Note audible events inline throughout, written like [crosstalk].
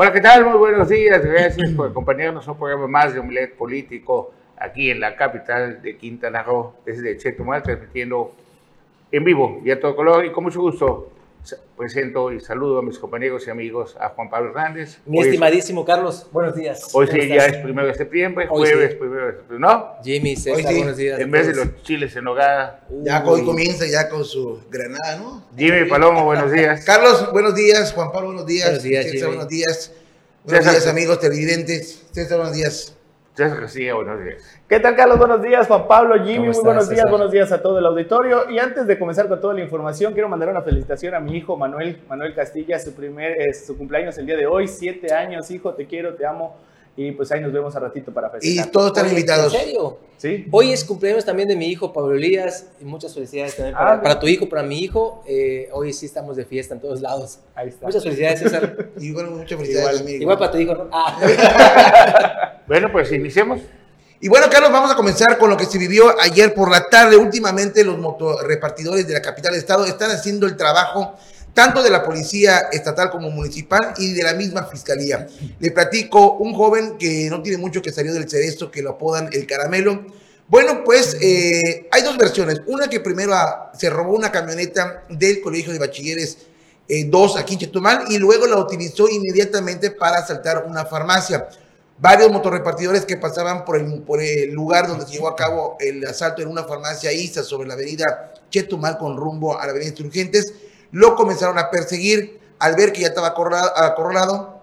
Hola, ¿qué tal? Muy buenos días. Gracias por acompañarnos a un programa más de Omelet Político aquí en la capital de Quintana Roo, desde Chetumal, transmitiendo en vivo y a todo color. Y con mucho gusto presento y saludo a mis compañeros y amigos, a Juan Pablo Hernández. Mi estimadísimo Carlos, buenos días. Hoy sí, ya es primero de septiembre, jueves primero de septiembre, ¿no? Jimmy, César, buenos días. En vez de los chiles en hogada. Ya hoy comienza ya con su granada, ¿no? Jimmy Palomo, buenos días. [laughs] Carlos, buenos días. Juan Pablo, buenos días. Buenos días, César, Jimmy. buenos días. Buenos días, amigos televidentes. César, buenos días. García, buenos días. ¿Qué tal, Carlos? Buenos días, Juan Pablo, Jimmy, ¿Cómo muy buenos días, César? buenos días a todo el auditorio. Y antes de comenzar con toda la información, quiero mandar una felicitación a mi hijo Manuel, Manuel Castilla, su primer, eh, su cumpleaños el día de hoy, siete años, hijo, te quiero, te amo. Y pues ahí nos vemos a ratito para Y festejar. todos están Oye, invitados. ¿En serio? ¿Sí? Hoy es cumpleaños también de mi hijo Pablo Elías y muchas felicidades también para, Ah, para tu hijo, para mi hijo. Eh, hoy sí estamos de fiesta en todos lados. Ahí está. Muchas felicidades, César. [laughs] Y bueno, muchas felicidades Igual- amigo. Igual para tu hijo, ¿no? Ah. [laughs] [laughs] Bueno, pues iniciemos. Y bueno, Carlos, vamos a comenzar con lo que se vivió ayer por la tarde. Últimamente los motorrepartidores de la capital del estado están haciendo el trabajo tanto de la policía estatal como municipal y de la misma fiscalía. Le platico un joven que no tiene mucho que salió del cerezo, que lo apodan el caramelo. Bueno, pues eh, hay dos versiones. Una que primero ah, se robó una camioneta del Colegio de Bachilleres 2 aquí en Chetumal y luego la utilizó inmediatamente para asaltar una farmacia varios motorrepartidores que pasaban por el, por el lugar donde se llevó a cabo el asalto en una farmacia ISA sobre la avenida Chetumal con rumbo a la avenida Insurgentes, lo comenzaron a perseguir al ver que ya estaba acorralado,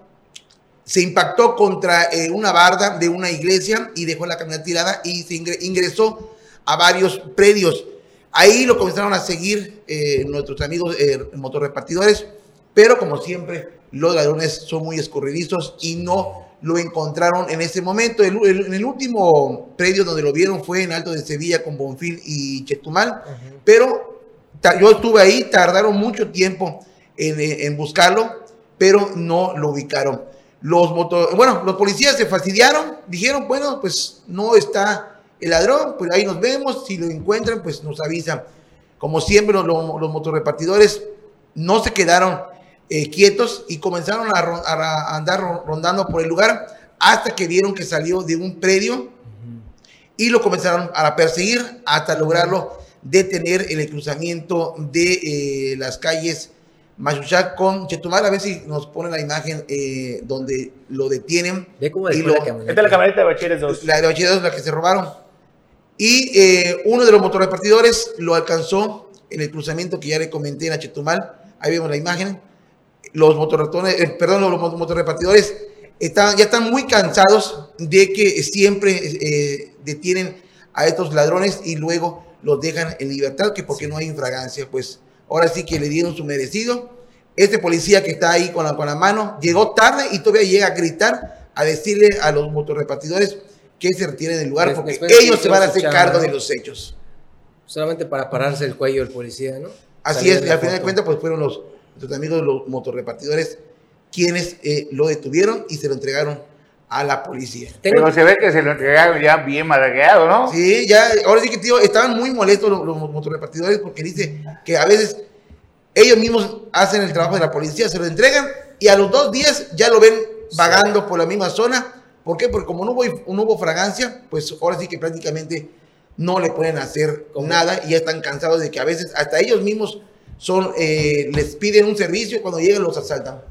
se impactó contra eh, una barda de una iglesia y dejó la camioneta tirada y se ingre- ingresó a varios predios. Ahí lo comenzaron a seguir eh, nuestros amigos eh, motorrepartidores, pero como siempre, los ladrones son muy escurridizos y no lo encontraron en ese momento. El, el- en el último predio donde lo vieron fue en Alto de Sevilla con Bonfil y Chetumal, pero yo estuve ahí, tardaron mucho tiempo en, eh, en buscarlo, pero no lo ubicaron. Los moto- bueno, los policías se fastidiaron, dijeron, bueno, pues no está el ladrón, pues ahí nos vemos, si lo encuentran, pues nos avisan. Como siempre, los, los, motorrepartidores no se quedaron eh, quietos y comenzaron a, a andar ron- rondando por el lugar hasta que vieron que salió de un predio y lo comenzaron a perseguir hasta lograrlo detener en el cruzamiento de eh, las calles Machuchac con Chetumal. A ver si nos ponen la imagen eh, donde lo detienen. Ve cómo Y dejó la lo- camioneta. Esta es la camioneta de Bachilleres 2. La de Bachilleros, la que se robaron. Y eh, uno de los motorrepartidores lo alcanzó en el cruzamiento que ya le comenté en la Chetumal. Ahí vemos la imagen. Los motorratones, eh, perdón, los mot- motorrepartidores están, ya están muy cansados de que siempre eh, detienen a estos ladrones y luego los dejan en libertad, que porque no hay infragancia, pues ahora sí que le dieron su merecido. Este policía que está ahí con la, con la mano llegó tarde y todavía llega a gritar, a decirle a los motorrepartidores que se retiren del lugar porque después ellos se van a hacer chamba, cargo de los hechos. Solamente para pararse el cuello el policía, ¿no? Así Salir es, y al final de cuentas, pues fueron los, nuestros amigos, los motorrepartidores, quienes eh, lo detuvieron y se lo entregaron a la policía. Tengo- Pero se ve que se lo entregaron ya bien madreado, ¿no? Sí, ya, ahora sí que, tío, estaban muy molestos los, los motorrepartidores porque dice que a veces ellos mismos hacen el trabajo de la policía, se lo entregan y a los dos días ya lo ven vagando por la misma zona. ¿Por qué? Porque como no hubo, no hubo fragancia, pues ahora sí que prácticamente no le pueden hacer ¿Cómo? nada y ya están cansados de que a veces hasta ellos mismos son, eh, les piden un servicio y cuando llegan los asaltan.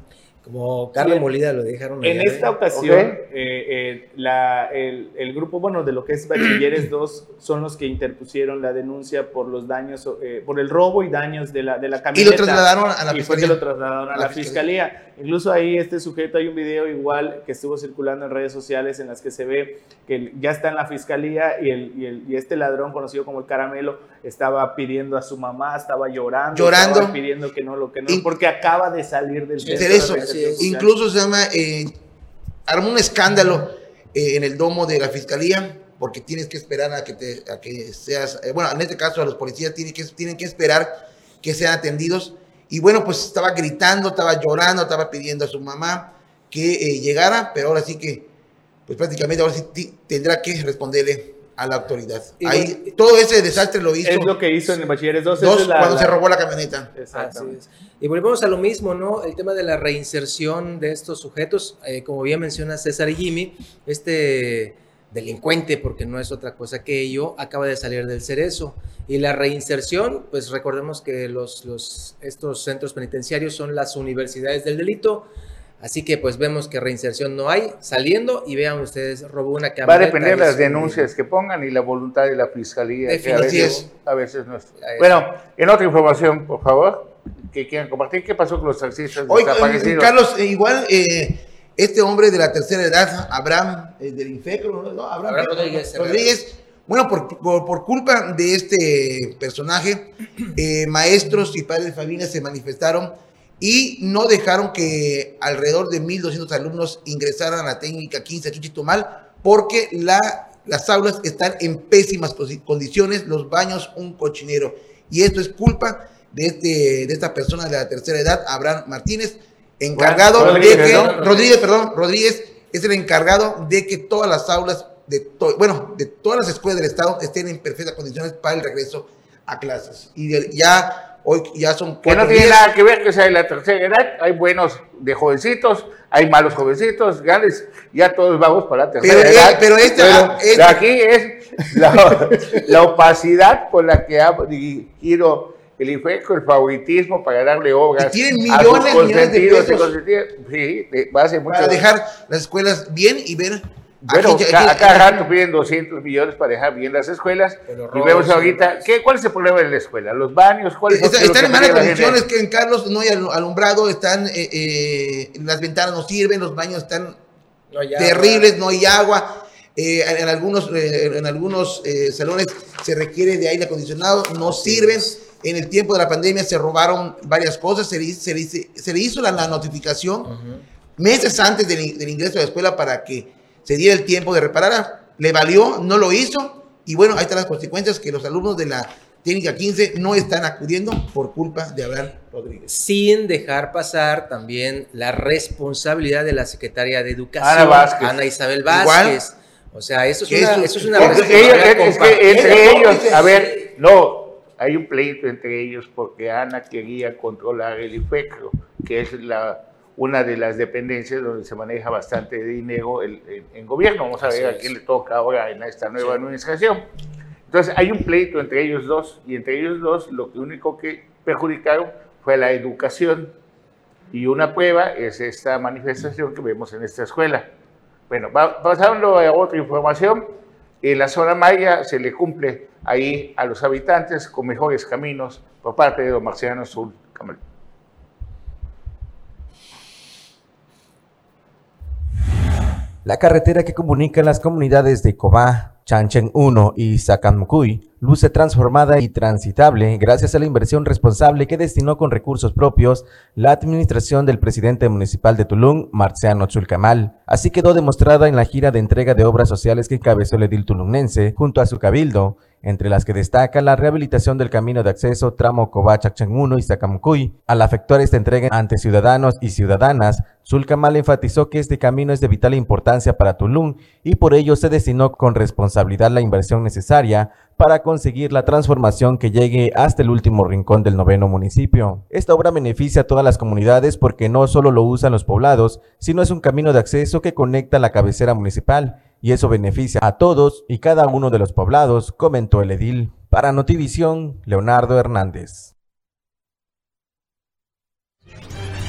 Como Carlos Sí. Molida lo dejaron En allá, esta ¿eh? ocasión, Ok. eh, eh, la- el, el grupo, bueno, de lo que es Bachilleres 2 son los que interpusieron la denuncia por los daños, eh, por el robo y daños de la, de la Y camioneta. lo trasladaron a la y fue que fiscalía. lo trasladaron a A la, la fiscalía. Incluso ahí este sujeto, hay un video igual que estuvo circulando en redes sociales en las que se ve que ya está en la fiscalía y, el, y, el- y este ladrón conocido como el caramelo estaba pidiendo a su mamá, estaba llorando, Llorando. estaba pidiendo que no lo que no, Y- porque acaba de salir del Hacer Incluso se llama, eh, armó un escándalo eh, en el domo de la fiscalía, porque tienes que esperar a que, te, a que seas, eh, bueno, en este caso a los policías tienen que, tienen que esperar que sean atendidos. Y bueno, pues estaba gritando, estaba llorando, estaba pidiendo a su mamá que eh, llegara, pero ahora sí que, pues prácticamente ahora sí tendrá que responderle a la autoridad. Y Ahí, todo ese desastre lo hizo Es lo que hizo en el Bachilleres 2. esa dos es la- cuando la- se robó la camioneta. Así Exactamente. es. Y volvemos a lo mismo, ¿no? El tema de la reinserción de estos sujetos, eh, como bien menciona César y Jimmy, este delincuente, porque no es otra cosa que ello, acaba de salir del cerezo. Y la reinserción, pues recordemos que los, los, estos centros penitenciarios son las universidades del delito, así que pues vemos que reinserción no hay, saliendo y vean ustedes, robó una Va a depender de las denuncias que pongan y la voluntad de la fiscalía, que a veces, es. a veces no es. Bueno, en otra información, por favor, que quieran compartir, ¿qué pasó con los taxistas Hoy, desaparecidos? Carlos, eh, igual eh, este hombre de la tercera edad, Abraham, eh, del Infecro, ¿no? ¿no? Abraham, Abraham. Rodríguez. Rodríguez, bueno, por, por, por culpa de este personaje, eh, maestros y padres de familia se manifestaron y no dejaron que alrededor de 1.200 alumnos ingresaran a la técnica 15 aquí en Chetumal porque la, las aulas están en pésimas condiciones, los baños un cochinero. Y esto es culpa de, este, de esta persona de la tercera edad, Abraham Martínez, encargado Rodríguez, de que, ¿no? Rodríguez, perdón, Rodríguez es el encargado de que todas las aulas de to- bueno, de todas las escuelas del estado estén en perfectas condiciones para el regreso a clases. Y de- ya hoy ya son Que no tiene días. nada que ver que sea de la tercera edad, hay buenos de jovencitos, hay malos jovencitos, grandes, ya todos vamos para la tercera Pero, edad. eh, pero este- ah, este- aquí es la, [laughs] la opacidad con la que ha dirigido el IFECO, el favoritismo para darle obras Y tienen millones, millones de pesos. mucho para dejar las escuelas bien y ver. Bueno, aquí- ca- aquí- a cada rato piden 200 millones para dejar bien las escuelas. Pero Y vemos ahorita, ¿qué, ¿cuál es el problema de la escuela? ¿Los baños? ¿Cuáles son Está- los están que en malas condiciones, que en Carlos no hay alu- alumbrado, están, eh, eh, las ventanas no sirven, los baños están No, terribles, no hay agua. eh, en, en algunos, eh, en algunos eh, salones se requiere de aire acondicionado, no sirven. En el tiempo de la pandemia se robaron varias cosas, se le, hizo- se le se le hizo la, la notificación meses antes del, del ingreso a la escuela para que se diera el tiempo de reparar. Le valió, no lo hizo. Y bueno, ahí están las consecuencias que los alumnos de la técnica 15 no están acudiendo por culpa de Abraham Rodríguez. sin dejar pasar también la responsabilidad de la secretaria de Educación, Ana Vázquez. Ana Isabel Igual. Vázquez. O sea, eso es una, eso- eso es una Porque responsabilidad ellos- es que compartida. entre ellos, a ver, no, hay un pleito entre ellos porque Ana quería controlar el IFECRO, que es la, una de las dependencias donde se maneja bastante dinero el- en, en gobierno. Vamos a Así ver a quién le toca ahora en esta nueva Sí. administración. Entonces, hay un pleito entre ellos dos, y entre ellos dos lo único que perjudicaron fue la educación. Y una prueba es esta manifestación que vemos en esta escuela. Bueno, pasando a otra información, en la zona maya se le cumple ahí a los habitantes con mejores caminos por parte de don Marciano Sul La carretera que comunica las comunidades de Cobá, Chanchen 1 y Sacamcuy luce transformada y transitable gracias a la inversión responsable que destinó con recursos propios la administración del presidente municipal de Tulum, Marciano Chulcamal. Así quedó demostrada en la gira de entrega de obras sociales que encabezó el edil tulumnense junto a su cabildo, entre las que destaca la rehabilitación del camino de acceso tramo Cobá, Chachan 1 y Sacamcuy. Al efectuar esta entrega ante ciudadanos y ciudadanas, Zulcamal enfatizó que este camino es de vital importancia para Tulum y por ello se destinó con responsabilidad la inversión necesaria para conseguir la transformación que llegue hasta el último rincón del noveno municipio. Esta obra beneficia a todas las comunidades porque no solo lo usan los poblados, sino es un camino de acceso que conecta la cabecera municipal y eso beneficia a todos y cada uno de los poblados, comentó el edil. Para Notivisión, Leonardo Hernández.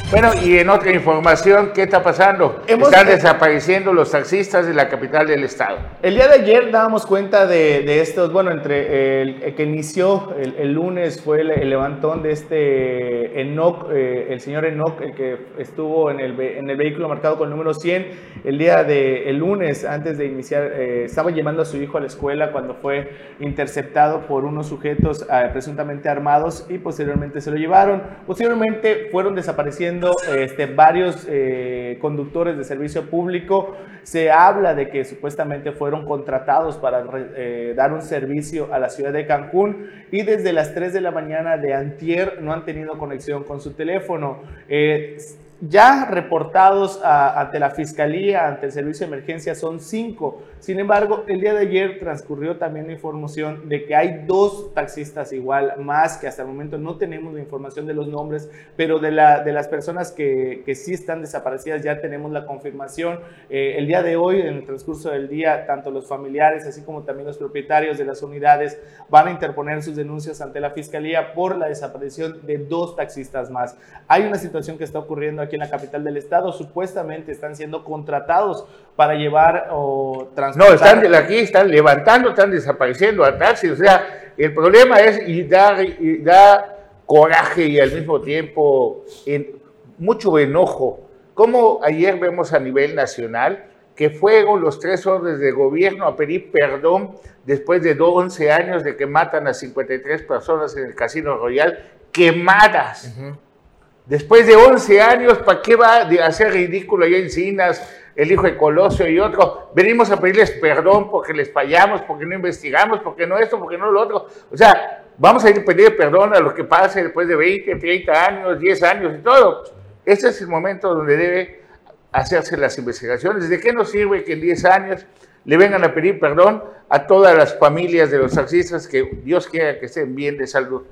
Bueno, y en otra información, ¿qué está pasando? Hemos- Están desapareciendo los taxistas de la capital del estado. El día de ayer dábamos cuenta de, de estos, bueno, entre el, el que inició el, el lunes fue el, el levantón de este Enoch, eh, el señor Enoch, el que estuvo en el, en el vehículo marcado con el número 100. El día de el lunes, antes de iniciar, eh, estaba llevando a su hijo a la escuela cuando fue interceptado por unos sujetos eh, presuntamente armados y posteriormente se lo llevaron. Posteriormente fueron desapareciendo este, varios eh, conductores de servicio público. Se habla de que supuestamente fueron contratados para eh, dar un servicio a la ciudad de Cancún y desde las 3 de la mañana de antier no han tenido conexión con su teléfono. Eh, ya reportados ante la Fiscalía, ante el Servicio de Emergencia, son cinco. Sin embargo, el día de ayer transcurrió también la información de que hay dos taxistas igual, más que hasta el momento no tenemos la información de los nombres, pero de, la, de las personas que, que sí están desaparecidas ya tenemos la confirmación. Eh, el día de hoy, en el transcurso del día, tanto los familiares, así como también los propietarios de las unidades, van a interponer sus denuncias ante la Fiscalía por la desaparición de dos taxistas más. Hay una situación que está ocurriendo en la capital del estado, supuestamente están siendo contratados para llevar o transportar. No, están aquí, están levantando, están desapareciendo a taxis. O sea, el problema es y da, y da coraje y al mismo tiempo en, mucho enojo. Como ayer vemos a nivel nacional que fueron los tres órdenes de gobierno a pedir perdón después de 11 años de que matan a 53 personas en el Casino Royal, quemadas. Después de 11 años, ¿para qué va a hacer ridículo allá Encinas, el hijo de Colosio y otro? Venimos a pedirles perdón porque les fallamos, porque no investigamos, porque no esto, porque no lo otro. O sea, vamos a ir a pedir perdón a lo que pase después de 20, 30 años, 10 años y todo. Este es el momento donde debe hacerse las investigaciones. ¿De qué nos sirve que en 10 años le vengan a pedir perdón a todas las familias de los taxistas que Dios quiera que estén bien de salud?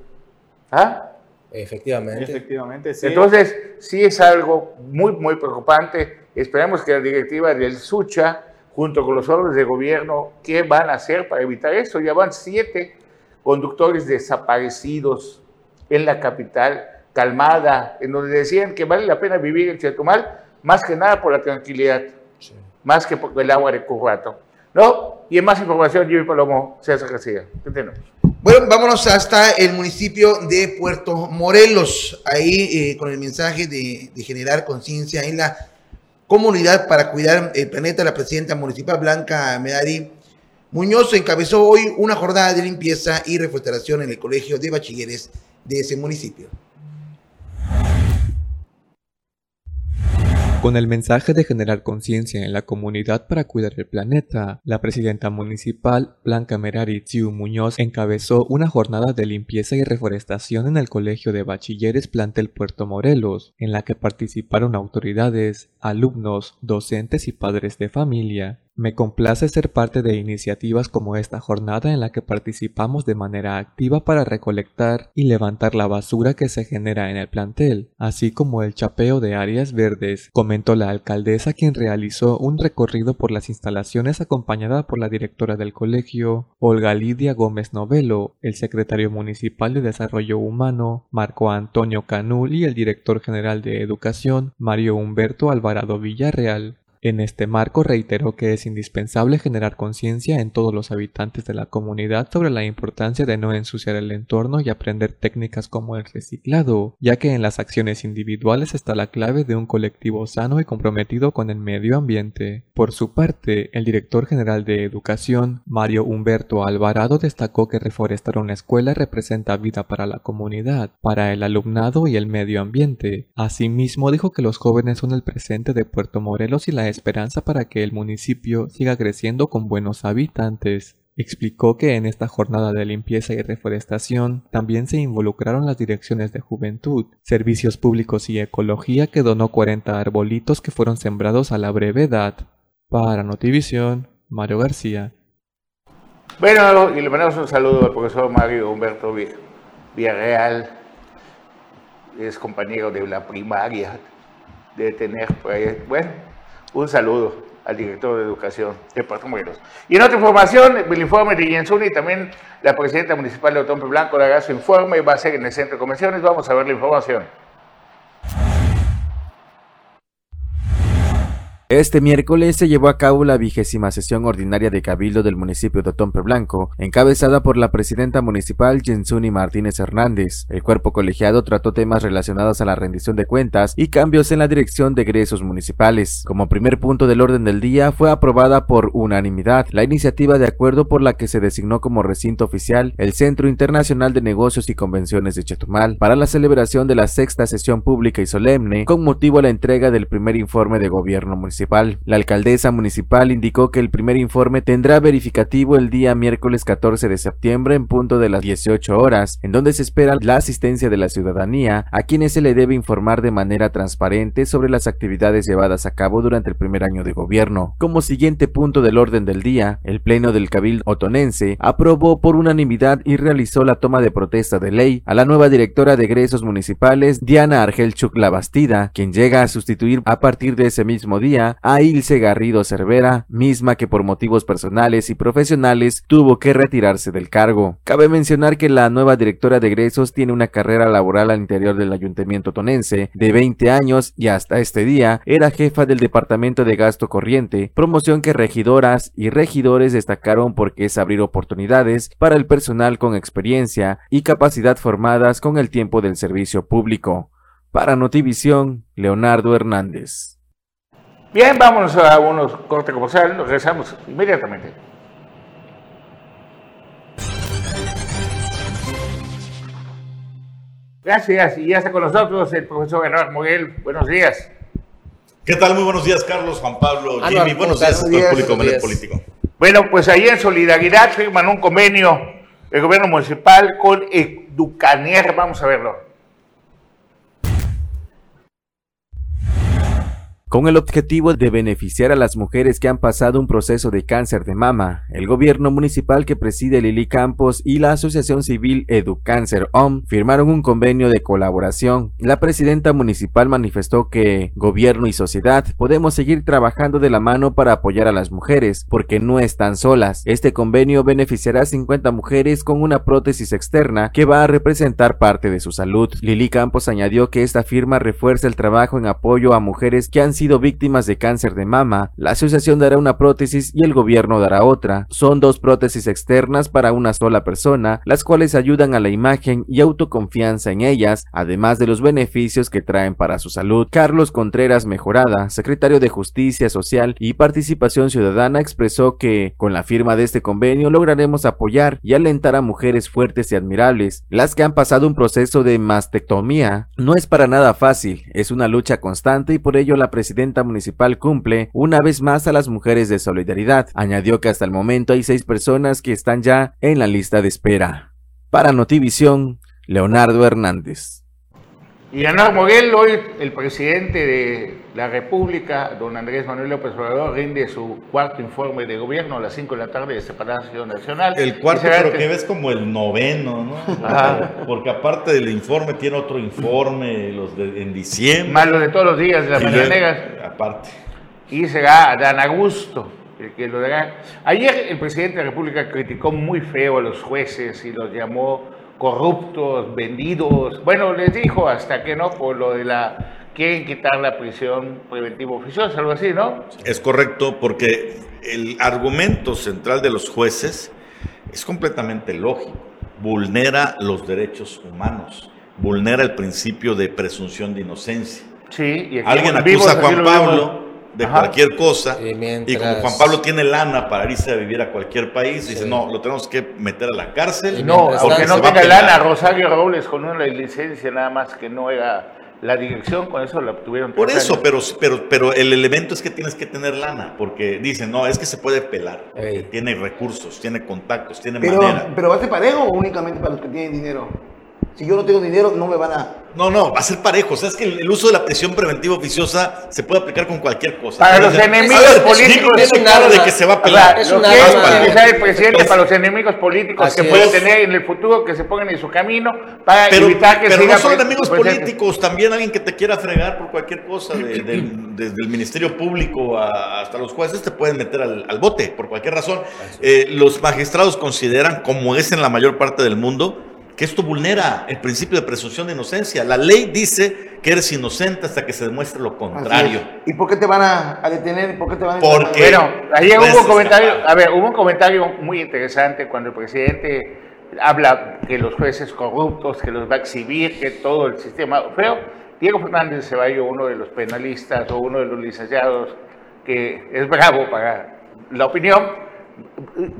¿Ah? Efectivamente. Efectivamente, sí. Entonces, sí es algo muy, muy preocupante. Esperamos que la directiva del SUCHA, junto con los órdenes de gobierno, ¿qué van a hacer para evitar eso? Ya van siete conductores desaparecidos en la capital, calmada, en donde decían que vale la pena vivir en Chetumal, más que nada por la tranquilidad, más que por el agua de Currato. ¿No? Y en más información, Jimmy Palomo, César García. tenemos? Bueno, vámonos hasta el municipio de Puerto Morelos, ahí eh, con el mensaje de, generar conciencia en la comunidad para cuidar el planeta. La presidenta municipal Blanca Medari Muñoz encabezó hoy una jornada de limpieza y reforestación en el colegio de bachilleres de ese municipio. Con el mensaje de generar conciencia en la comunidad para cuidar el planeta, la presidenta municipal Blanca Merari Tsiu Muñoz encabezó una jornada de limpieza y reforestación en el Colegio de Bachilleres Plantel Puerto Morelos, en la que participaron autoridades, alumnos, docentes y padres de familia. Me complace ser parte de iniciativas como esta jornada en la que participamos de manera activa para recolectar y levantar la basura que se genera en el plantel, así como el chapeo de áreas verdes, comentó la alcaldesa quien realizó un recorrido por las instalaciones acompañada por la directora del colegio, Olga Lidia Gómez Novelo, el secretario municipal de Desarrollo Humano, Marco Antonio Canul y el director general de Educación, Mario Humberto Alvarado Villarreal. En este marco reiteró que es indispensable generar conciencia en todos los habitantes de la comunidad sobre la importancia de no ensuciar el entorno y aprender técnicas como el reciclado, ya que en las acciones individuales está la clave de un colectivo sano y comprometido con el medio ambiente. Por su parte, el director general de Educación, Mario Humberto Alvarado, destacó que reforestar una escuela representa vida para la comunidad, para el alumnado y el medio ambiente. Asimismo, dijo que los jóvenes son el presente de Puerto Morelos y la esperanza para que el municipio siga creciendo con buenos habitantes. Explicó que en esta jornada de limpieza y reforestación también se involucraron las direcciones de juventud, servicios públicos y ecología que donó 40 arbolitos que fueron sembrados a la brevedad. Para Notivisión, Mario García. Bueno, y le mandamos un saludo al profesor Mario Humberto Villarreal, es compañero de la primaria, de tener, bueno, un saludo al director de Educación de Puerto Morelos. Y en otra información, el informe de Jensuni, también la presidenta municipal de Otompe Blanco dará su informe, va a ser en el centro de convenciones, vamos a ver la información. Este miércoles se llevó a cabo la vigésima sesión ordinaria de Cabildo del municipio de Otompe Blanco, encabezada por la presidenta municipal Jensuni Martínez Hernández. El cuerpo colegiado trató temas relacionados a la rendición de cuentas y cambios en la dirección de egresos municipales. Como primer punto del orden del día fue aprobada por unanimidad la iniciativa de acuerdo por la que se designó como recinto oficial el Centro Internacional de Negocios y Convenciones de Chetumal para la celebración de la sexta sesión pública y solemne con motivo a la entrega del primer informe de gobierno municipal municipal. La alcaldesa municipal indicó que el primer informe tendrá verificativo el día miércoles 14 de septiembre en punto de las 18 horas, en donde se espera la asistencia de la ciudadanía a quienes se le debe informar de manera transparente sobre las actividades llevadas a cabo durante el primer año de gobierno. Como siguiente punto del orden del día, el Pleno del Cabildo Otonense aprobó por unanimidad y realizó la toma de protesta de ley a la nueva directora de egresos municipales, Diana Argelchuk Labastida, quien llega a sustituir a partir de ese mismo día a Ilse Garrido Cervera, misma que por motivos personales y profesionales tuvo que retirarse del cargo. Cabe mencionar que la nueva directora de egresos tiene una carrera laboral al interior del ayuntamiento tonense de 20 años y hasta este día era jefa del departamento de gasto corriente, promoción que regidoras y regidores destacaron porque es abrir oportunidades para el personal con experiencia y capacidad formadas con el tiempo del servicio público. Para Notivisión, Leonardo Hernández. Bien, vámonos a unos cortes comerciales, nos regresamos inmediatamente. Gracias, y ya está con nosotros el profesor Bernardo Moguel. Buenos días. ¿Qué tal? Muy buenos días, Carlos, Juan Pablo, Ah, Jimmy. no, buenos ¿cómo días todo el público Buenos días. político. Bueno, pues ahí en solidaridad firman un convenio el gobierno municipal con Educanier. Vamos a verlo. Con el objetivo de beneficiar a las mujeres que han pasado un proceso de cáncer de mama, el gobierno municipal que preside Lili Campos y la asociación civil Educáncer OM firmaron un convenio de colaboración. La presidenta municipal manifestó que gobierno y sociedad podemos seguir trabajando de la mano para apoyar a las mujeres, porque no están solas. Este convenio beneficiará a 50 mujeres con una prótesis externa que va a representar parte de su salud. Lili Campos añadió que esta firma refuerza el trabajo en apoyo a mujeres que han sido víctimas de cáncer de mama. La asociación dará una prótesis y el gobierno dará otra. Son dos prótesis externas para una sola persona, las cuales ayudan a la imagen y autoconfianza en ellas, además de los beneficios que traen para su salud. Carlos Contreras Mejorada, secretario de Justicia Social y Participación Ciudadana, expresó que con la firma de este convenio lograremos apoyar y alentar a mujeres fuertes y admirables, las que han pasado un proceso de mastectomía. No es para nada fácil, es una lucha constante y por ello la presidenta municipal cumple una vez más a las mujeres de solidaridad. Añadió que hasta el momento hay seis personas que están ya en la lista de espera. Para Notivisión, Leonardo Hernández. Y Leonardo Moguel, hoy el presidente de la República, don Andrés Manuel López Obrador, rinde su cuarto informe de gobierno a las 5 de la tarde de este Palacio Nacional. El cuarto el- que ves como el noveno, ¿no? Ajá. Porque aparte del informe tiene otro informe los de, en diciembre. Más lo de todos los días de las mañaneras. Aparte. y será Dan Augusto el que lo dará. Ayer el presidente de la República criticó muy feo a los jueces y los llamó corruptos, vendidos. Bueno, les dijo hasta que no por lo de la quieren quitar la prisión preventiva oficiosa, algo así, ¿no? Es correcto porque el argumento central de los jueces es completamente lógico. Vulnera los derechos humanos, vulnera el principio de presunción de inocencia. Sí. Y Alguien vivos, acusa a Juan. Pablo de Ajá. cualquier cosa Y como Juan Pablo tiene lana para irse a vivir a cualquier país, dice, no, lo tenemos que meter a la cárcel. Y No, porque no se va a tenga pelar. lana Rosario Robles con una licencia nada más que no era la dirección, con eso la obtuvieron. Por eso, años. pero, pero, pero el elemento es que tienes que tener lana, porque dicen, no, es que se puede pelar, tiene recursos, tiene contactos, tiene Pero, manera. pero va a ser parejo o únicamente para los que tienen dinero. Si yo no tengo dinero, no me van a. No, no, va a ser parejo. O sea, es que el, el uso de la prisión preventiva oficiosa se puede aplicar con cualquier cosa. Para los enemigos ver, políticos es un de arma. que se va a O pelar. sea, Es un que arma. el presidente Entonces, para los enemigos políticos que puede es. tener en el futuro, que se pongan en su camino para Pero, evitar que pero siga no son enemigos presidente. políticos, también alguien que te quiera fregar por cualquier cosa, de- del- desde el Ministerio Público a- hasta los jueces te pueden meter al, al bote por cualquier razón. Eh, los magistrados consideran, como es en la mayor parte del mundo, que esto vulnera el principio de presunción de inocencia. La ley dice que eres inocente hasta que se demuestre lo contrario. ¿Y por qué te van a, a detener? ¿Por qué te van a Porque- Bueno, ayer hubo un comentario, a ver, hubo un comentario muy interesante cuando el presidente habla que los jueces corruptos, que los va a exhibir, que todo el sistema feo. Diego Fernández Ceballo, uno de los penalistas o uno de los licenciados que es bravo para la opinión,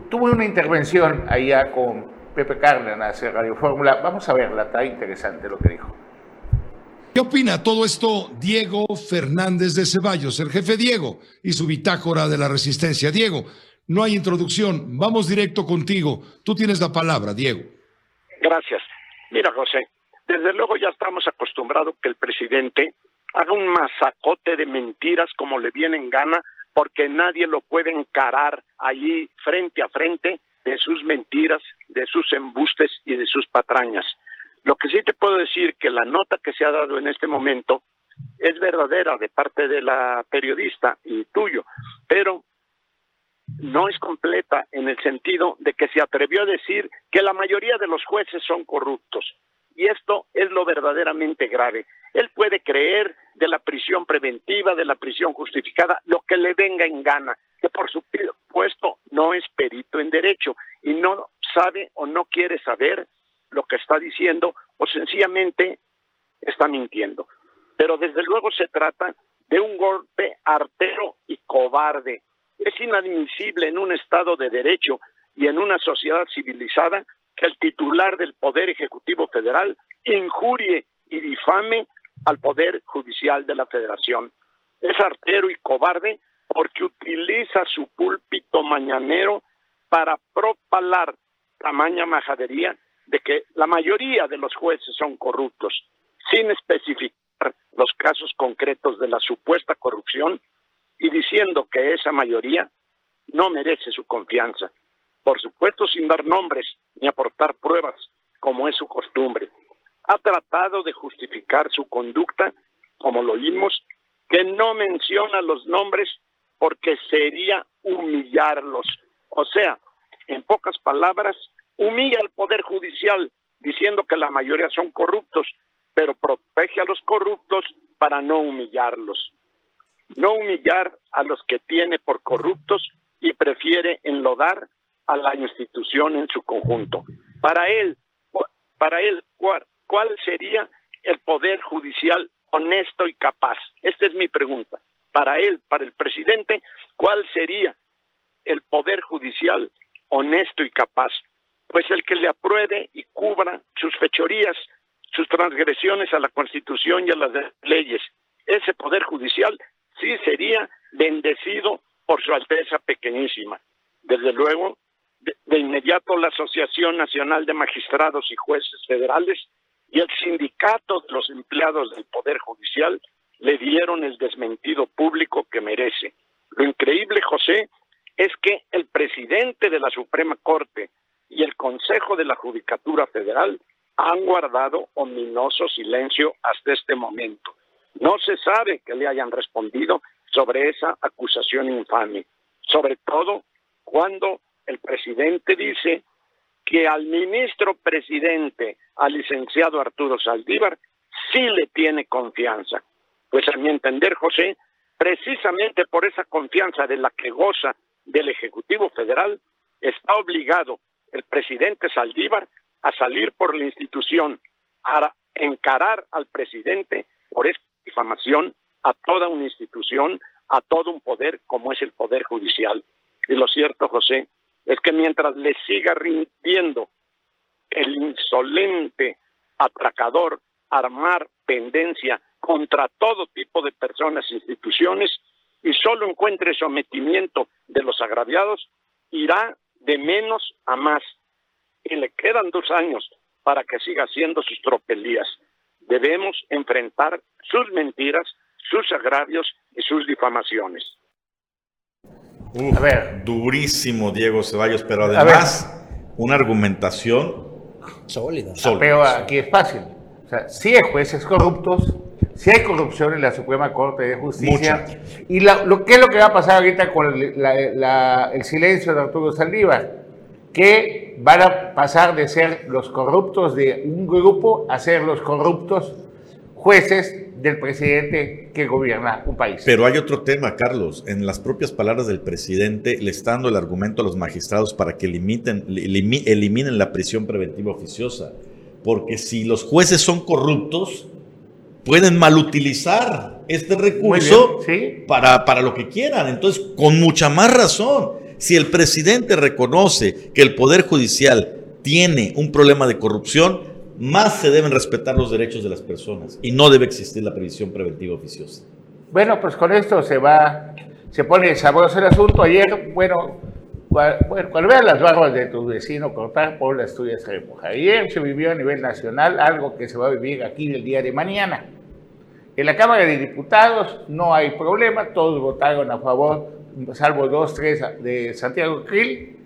tuvo una intervención allá con Pepe Cárdenas en Radio Fórmula. Vamos a verla, está interesante lo que dijo. ¿Qué opina todo esto Diego Fernández de Ceballos, el jefe Diego y su bitácora de la resistencia? Diego, no hay introducción, vamos directo contigo. Tú tienes la palabra, Diego. Gracias. Mira, José, desde luego ya estamos acostumbrados que el presidente haga un masacote de mentiras como le viene en gana, porque nadie lo puede encarar allí frente a frente de sus mentiras, de sus embustes y de sus patrañas. Lo que sí te puedo decir que la nota que se ha dado en este momento es verdadera de parte de la periodista y tuyo, pero no es completa en el sentido de que se atrevió a decir que la mayoría de los jueces son corruptos. Y esto es lo verdaderamente grave. Él puede creer de la prisión preventiva, de la prisión justificada, lo que le venga en gana, que por supuesto no es perito en derecho y no sabe o no quiere saber lo que está diciendo o sencillamente está mintiendo. Pero desde luego se trata de un golpe artero y cobarde. Es inadmisible en un Estado de Derecho y en una sociedad civilizada que el titular del Poder Ejecutivo Federal injurie y difame al Poder Judicial de la Federación. Es artero y cobarde porque utiliza su púlpito mañanero para propalar tamaña majadería de que la mayoría de los jueces son corruptos, sin especificar los casos concretos de la supuesta corrupción y diciendo que esa mayoría no merece su confianza. Por supuesto, sin dar nombres ni aportar pruebas, como es su costumbre ha tratado de justificar su conducta, como lo vimos, que no menciona los nombres porque sería humillarlos. O sea, en pocas palabras, humilla al Poder Judicial diciendo que la mayoría son corruptos, pero protege a los corruptos para no humillarlos. No humillar a los que tiene por corruptos y prefiere enlodar a la institución en su conjunto. Para él, para él, ¿cuál sería el poder judicial honesto y capaz? Esta es mi pregunta. Para él, para el presidente, ¿cuál sería el poder judicial honesto y capaz? Pues el que le apruebe y cubra sus fechorías, sus transgresiones a la Constitución y a las leyes. Ese poder judicial sí sería bendecido por su Alteza Pequeñísima. Desde luego, de, inmediato la Asociación Nacional de Magistrados y Jueces Federales y el sindicato de los empleados del Poder Judicial le dieron el desmentido público que merece. Lo increíble, José, es que el presidente de la Suprema Corte y el Consejo de la Judicatura Federal han guardado ominoso silencio hasta este momento. No se sabe que le hayan respondido sobre esa acusación infame, sobre todo cuando el presidente dice que al ministro presidente, al licenciado Arturo Saldívar, sí le tiene confianza. Pues a mi entender, José, precisamente por esa confianza de la que goza del Ejecutivo Federal, está obligado el presidente Saldívar a salir por la institución, a encarar al presidente por esta difamación a toda una institución, a todo un poder como es el Poder Judicial. Y lo cierto, José, es que mientras le siga rindiendo el insolente atracador armar pendencia contra todo tipo de personas e instituciones y solo encuentre sometimiento de los agraviados, irá de menos a más. Y le quedan dos años para que siga haciendo sus tropelías. Debemos enfrentar sus mentiras, sus agravios y sus difamaciones a ver. Durísimo Diego Ceballos, pero además una argumentación sólida. Pero aquí es fácil. O sea, si hay jueces corruptos, si hay corrupción en la Suprema Corte de Justicia. Y lo, ¿qué es lo que va a pasar ahorita con el silencio de Arturo Saldívar? Que van a pasar de ser los corruptos de un grupo a ser los corruptos jueces del presidente que gobierna un país. Pero hay otro tema, Carlos. En las propias palabras del presidente, le está dando el argumento a los magistrados para que limiten, eliminen la prisión preventiva oficiosa. Porque si los jueces son corruptos, pueden malutilizar este recurso para, para lo que quieran. Entonces, con mucha más razón, si el presidente reconoce que el Poder Judicial tiene un problema de corrupción, más se deben respetar los derechos de las personas y no debe existir la previsión preventiva oficiosa. Bueno, pues con esto se va, se pone sabroso el asunto. Ayer, bueno, bueno, cuando veas las barbas de tu vecino cortar, por las tuyas se remoja. Ayer se vivió a nivel nacional algo que se va a vivir aquí el día de mañana. En la Cámara de Diputados no hay problema, todos votaron a favor, salvo dos, tres de Santiago Krill,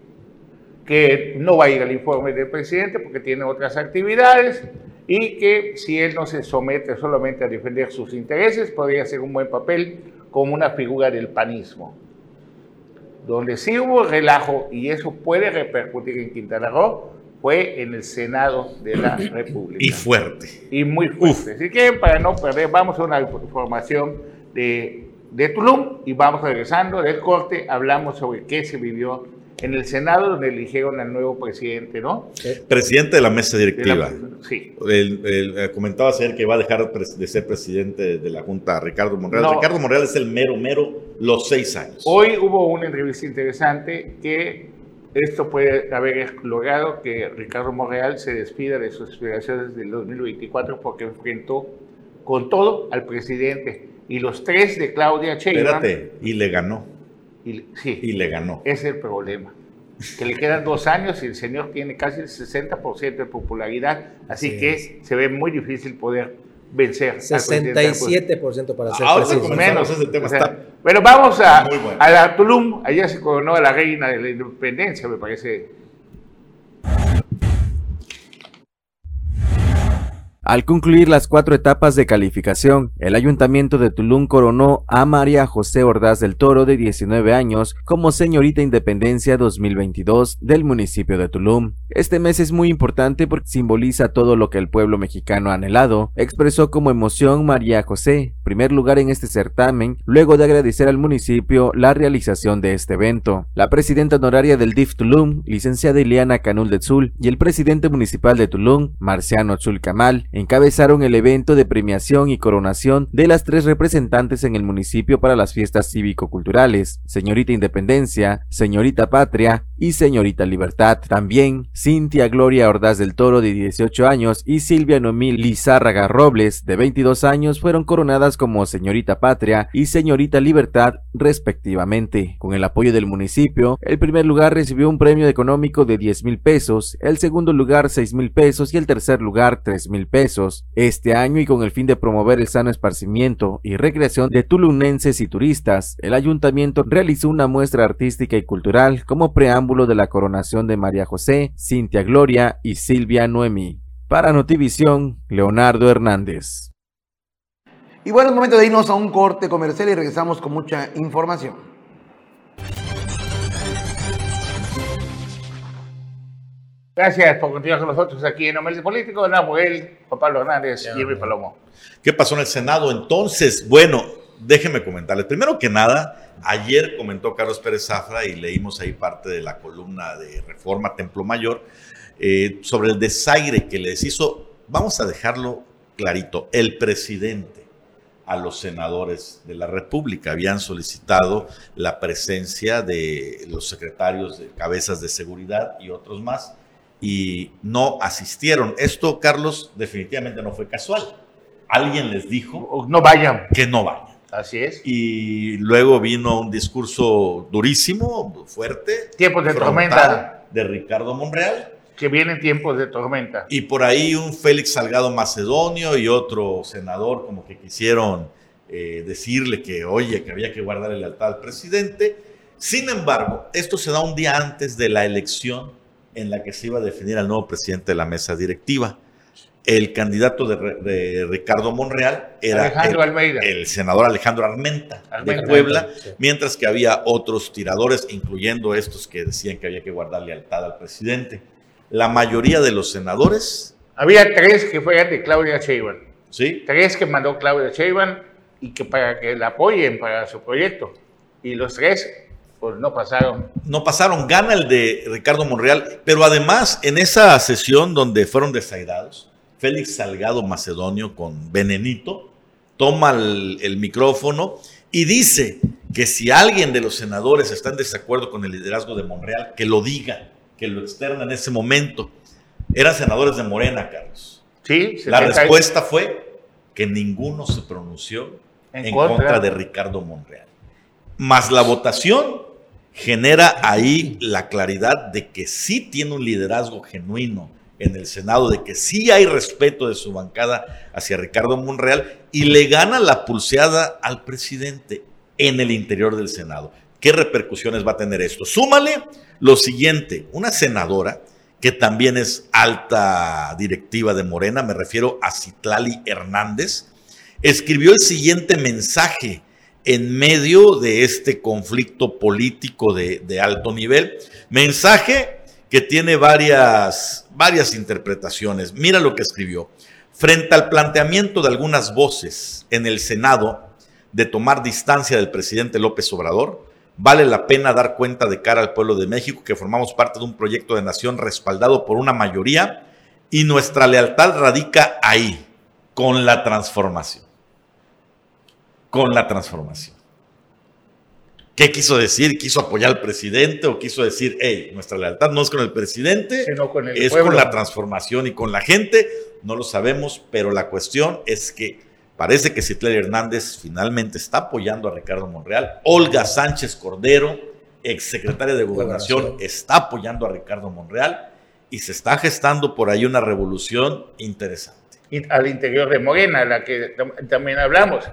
que no va a ir al informe del presidente porque tiene otras actividades y que si él no se somete solamente a defender sus intereses, podría hacer un buen papel como una figura del panismo. Donde sí hubo relajo y eso puede repercutir en Quintana Roo fue en el Senado de la República. Y fuerte. Y muy fuerte. Así que para no perder, vamos a una información de, de Tulum y vamos regresando del corte, hablamos sobre qué se vivió en el Senado donde eligieron al nuevo presidente, ¿no? Presidente de la mesa De directiva. la- sí. El- el- eh, comentaba ayer que va a dejar de ser presidente de la Junta Ricardo Monreal. No. Ricardo Monreal es el mero, mero, los seis años. Hoy hubo una entrevista interesante que esto puede haber logrado que Ricardo Monreal se despida de sus aspiraciones del 2024 porque enfrentó con todo al presidente y los tres de Claudia Sheinbaum. Espérate, y le ganó. Y, sí, Y le ganó. es el problema. Que le quedan dos años y el señor tiene casi el 60% de popularidad, así Así que se ve muy difícil poder vencer al presidente. 67% para ser Ahora preciso. menos. ese tema. O sea, está Pero vamos a, bueno. a la Tulum. Allá se coronó a la reina de la independencia, me parece. Al concluir las cuatro etapas de calificación, el Ayuntamiento de Tulum coronó a María José Ordaz del Toro, de 19 años, como Señorita Independencia 2022 del municipio de Tulum. Este mes es muy importante porque simboliza todo lo que el pueblo mexicano ha anhelado, expresó como emoción María José, primer lugar en este certamen, luego de agradecer al municipio la realización de este evento. La presidenta honoraria del DIF Tulum, licenciada Ileana Canul de Tzul, y el presidente municipal de Tulum, Marciano Tzul Kamal, encabezaron el evento de premiación y coronación de las tres representantes en el municipio para las fiestas cívico-culturales, Señorita Independencia, Señorita Patria y Señorita Libertad. También Cintia Gloria Ordaz del Toro, de 18 años, y Silvia Noemí Lizárraga Robles, de 22 años, fueron coronadas como Señorita Patria y Señorita Libertad, respectivamente. Con el apoyo del municipio, el primer lugar recibió un premio económico de 10 mil pesos, el segundo lugar 6 mil pesos y el tercer lugar 3 mil pesos. Este año y con el fin de promover el sano esparcimiento y recreación de tulunenses y turistas, el ayuntamiento realizó una muestra artística y cultural como preámbulo de la coronación de María José, Cintia Gloria y Silvia Noemí. Para Notivisión, Leonardo Hernández. Y bueno, es momento de irnos a un corte comercial y regresamos con mucha información. Gracias por continuar con nosotros aquí en Homenaje Político. Nahuel, Juan Pablo Hernández y Irving Palomo. ¿Qué pasó en el Senado entonces? Bueno, déjenme comentarles. Primero que nada, ayer comentó Carlos Pérez Zafra y leímos ahí parte de la columna de Reforma Templo Mayor eh, sobre el desaire que les hizo. Vamos a dejarlo clarito. El presidente a los senadores de la República habían solicitado la presencia de los secretarios de cabezas de seguridad y otros más y no asistieron. Esto, Carlos, definitivamente no fue casual. Alguien les dijo No vayan. que no vayan. Así es. Y luego vino un discurso durísimo, fuerte, Tiempos de tormenta. de Ricardo Monreal. Que vienen tiempos de tormenta. Y por ahí un Félix Salgado Macedonio y otro senador como que quisieron eh, decirle que, oye, que había que guardar lealtad al presidente. Sin embargo, esto se da un día antes de la elección en la que se iba a definir al nuevo presidente de la mesa directiva. El candidato de, Ricardo Monreal era Alejandro el, Almeida. el senador Alejandro Armenta, de Puebla, Sí. mientras que había otros tiradores, incluyendo estos que decían que había que guardar lealtad al presidente. La mayoría de los senadores, Había tres que fueran de Claudia Sheinbaum. ¿sí? Tres que mandó Claudia Sheinbaum y que para que la apoyen para su proyecto. Y los tres, pues no pasaron. no pasaron, gana el de Ricardo Monreal, pero además en esa sesión donde fueron desairados, Félix Salgado Macedonio con Venenito toma el, el micrófono y dice que si alguien de los senadores está en desacuerdo con el liderazgo de Monreal, que lo diga, que lo externa en ese momento. Eran senadores de Morena, Carlos. Sí, La 70 respuesta fue que ninguno se pronunció En en, contra. contra. de Ricardo Monreal. Más la votación genera ahí la claridad de que sí tiene un liderazgo genuino en el Senado, de que sí hay respeto de su bancada hacia Ricardo Monreal y le gana la pulseada al presidente en el interior del Senado. ¿Qué repercusiones va a tener esto? Súmale lo siguiente, una senadora que también es alta directiva de Morena, me refiero a Citlali Hernández, escribió el siguiente mensaje en medio de este conflicto político de, alto nivel. Mensaje que tiene varias, varias interpretaciones. Mira lo que escribió. Frente al planteamiento de algunas voces en el Senado de tomar distancia del presidente López Obrador, vale la pena dar cuenta de cara al pueblo de México que formamos parte de un proyecto de nación respaldado por una mayoría y nuestra lealtad radica ahí, con la transformación. Con la transformación. ¿Qué quiso decir? ¿Quiso apoyar al presidente o quiso decir, hey, nuestra lealtad no es con el presidente, Sino con el es pueblo. con la transformación y con la gente? No lo sabemos, pero la cuestión es que parece que Citlali Hernández finalmente está apoyando a Ricardo Monreal. Olga Sánchez Cordero, exsecretaria de Gobernación, Gobernación. está apoyando a Ricardo Monreal y se está gestando por ahí una revolución interesante. y al interior de Morena, la que tam- también hablamos.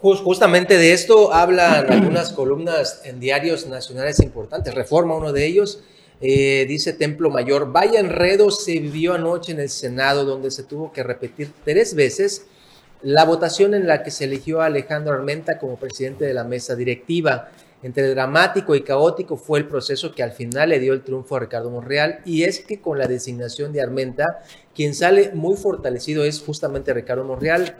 Jus- justamente de esto hablan [clears throat] algunas columnas en diarios nacionales importantes. Reforma, uno de ellos, eh, dice Templo Mayor, vaya enredo se vivió anoche en el Senado, donde se tuvo que repetir tres veces la votación en la que se eligió a Alejandro Armenta como presidente de la mesa directiva. Entre dramático y caótico fue el proceso que al final le dio el triunfo a Ricardo Monreal y es que con la designación de Armenta, quien sale muy fortalecido es justamente Ricardo Monreal,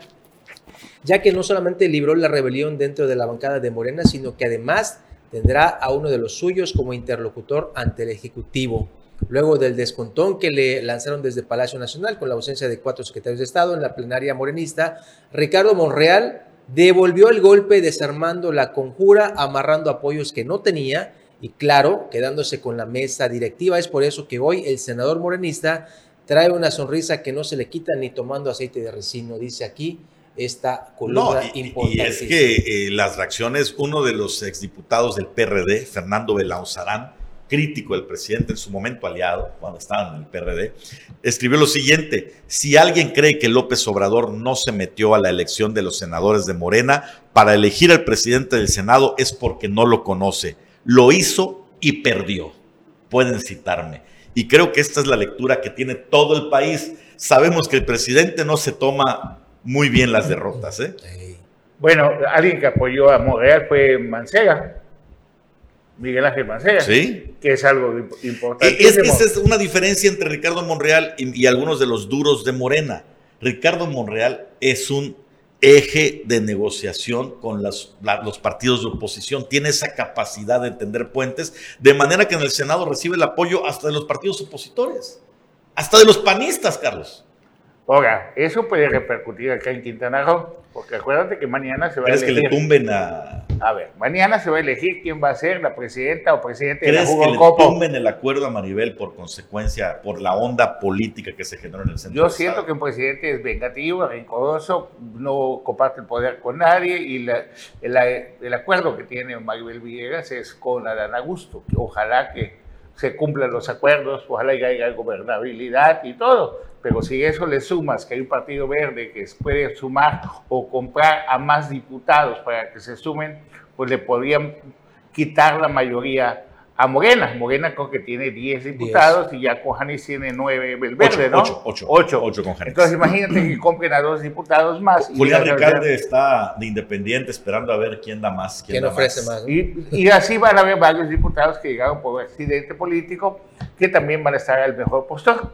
ya que no solamente libró la rebelión dentro de la bancada de Morena, sino que además tendrá a uno de los suyos como interlocutor ante el Ejecutivo. Luego del descontón que le lanzaron desde Palacio Nacional con la ausencia de cuatro secretarios de Estado en la plenaria morenista, Ricardo Monreal devolvió el golpe desarmando la conjura, amarrando apoyos que no tenía y claro, quedándose con la mesa directiva. Es por eso que hoy el senador morenista trae una sonrisa que no se le quita ni tomando aceite de resino, dice aquí esta columna No, y- y, y importante. es que eh, las reacciones, uno de los exdiputados del PRD, Fernando Belauzarán, crítico del presidente en su momento aliado, cuando estaba en el PRD, escribió lo siguiente, si alguien cree que López Obrador no se metió a la elección de los senadores de Morena para elegir al presidente del Senado es porque no lo conoce, lo hizo y perdió. Pueden citarme. Y creo que esta es la lectura que tiene todo el país. Sabemos que el presidente no se toma muy bien las derrotas, ¿eh? Bueno, alguien que apoyó a Monreal fue Mancera, Miguel Ángel Mancera, Sí. que es algo imp- Eh, Es esa es una diferencia entre Ricardo Monreal y, y algunos de los duros de Morena. Ricardo Monreal es un eje de negociación con las- la- los partidos de oposición. Tiene esa capacidad de tender puentes, de manera que en el Senado recibe el apoyo hasta de los partidos opositores, hasta de los panistas, Carlos. Ahora, eso puede repercutir acá en Quintana Roo, porque acuérdate que mañana se va a ¿Crees que elegir. le tumben a... A ver, mañana se va a elegir quién va a ser la presidenta o presidente de la ¿Crees que le Copo. tumben el acuerdo a Maribel por consecuencia, por la onda política que se generó en el centro? Yo siento Estado? que un presidente es vengativo, rencoroso, no comparte el poder con nadie y la- el, el acuerdo que tiene Maribel Villegas es con Adán Augusto. que Ojalá que se cumplan los acuerdos, ojalá haya gobernabilidad y todo. Pero si eso le sumas que hay un partido verde que puede sumar o comprar a más diputados para que se sumen, pues le podrían quitar la mayoría a Morena. Morena creo que tiene 10 diputados y ya Cojanis tiene 9 el verde, Ocho, ¿no? ocho, ocho. Ocho. Ocho con Janis. Entonces imagínate que compren a dos diputados más. y Julián digan, Ricarde está de independiente esperando a ver quién da más. ¿Quién da ofrece más? no? Y, y así van a haber varios diputados que llegaron por accidente político que también van a estar al mejor postor.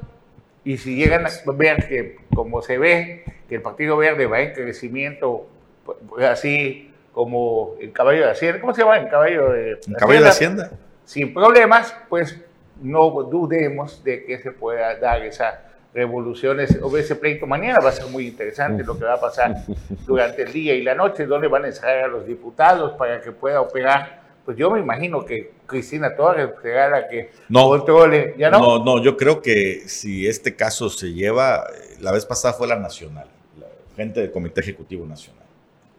Y si llegan a ver que, como se ve, que el Partido Verde va en crecimiento, pues, así como el caballo de Hacienda, ¿cómo se llama? El caballo de ¿Un caballo de Hacienda? sin problemas, pues no dudemos de que se pueda dar esa revolución, ese, o ese pleito mañana va a ser muy interesante lo que va a pasar durante el día y la noche, donde van a encerrar a los diputados para que pueda operar pues yo me imagino que Cristina Torres será la que No. controle. ¿Ya no? No, no, yo creo que si este caso se lleva, eh, la vez pasada fue la nacional, la gente del Comité Ejecutivo Nacional.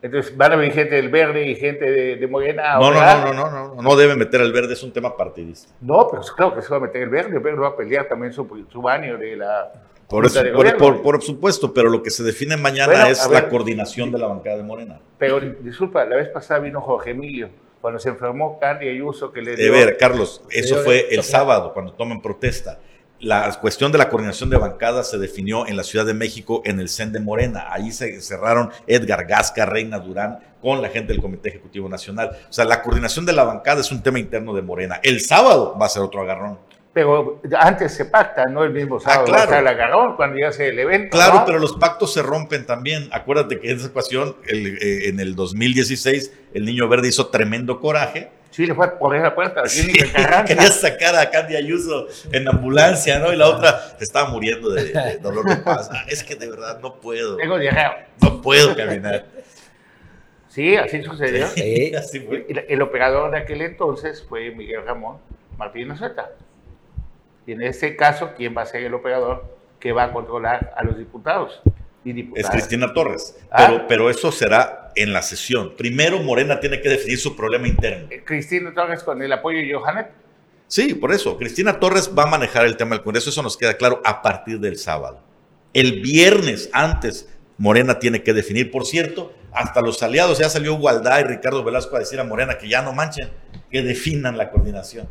Entonces van a venir gente del Verde y gente de, de Morena. No, no, operar. no, no, no, no, no debe meter al verde, es un tema partidista. No, pero claro que se va a meter el Verde. El Verde va a pelear también su, su año de la. Por, eso- por, Gobierno. por- por supuesto, pero lo que se define mañana Bueno, es la coordinación de la bancada de Morena. Pero disculpa, la vez pasada vino Jorge Emilio, cuando se enfermó Candy Ayuso, que le De ver, Carlos, eso fue el sábado cuando toman protesta. La cuestión de la coordinación de bancadas se definió en la Ciudad de México en el CEN de Morena. Ahí se cerraron Edgar Gasca, Reina Durán, con la gente del Comité Ejecutivo Nacional. O sea, la coordinación de la bancada es un tema interno de Morena. El sábado va a ser otro agarrón. Pero antes se pacta, no el mismo sábado. Ah, claro. va a estar el agarrón cuando ya sea el evento. Claro, ¿no? pero los pactos se rompen también. Acuérdate que en esa ocasión, el, eh, en el 2016, el Niño Verde hizo tremendo coraje. Sí, le fue a poner la puerta. la Sí, [laughs] quería sacar a Candy Ayuso en ambulancia, ¿no? Y la otra se estaba muriendo de, de dolor de panza. Es que de verdad no puedo. Tengo diarrea. No puedo caminar. Sí, así sucedió. Sí. Así fue. La- El operador de aquel entonces fue Miguel Ramón Martínez Zeta. Y en este caso, ¿quién va a ser el operador que va a controlar a los diputados y Es diputadas? Cristina Torres. Ah. Pero, pero eso será en la sesión. Primero Morena tiene que definir su problema interno. Eh, Cristina Torres con el apoyo de Johanet. Sí, por eso. Cristina Torres va a manejar el tema del Congreso. Eso nos queda claro a partir del sábado. El viernes antes, Morena tiene que definir. Por cierto, hasta los aliados, ya salió Gualdá y Ricardo Velasco a decir a Morena que ya no manchen, que definan la coordinación.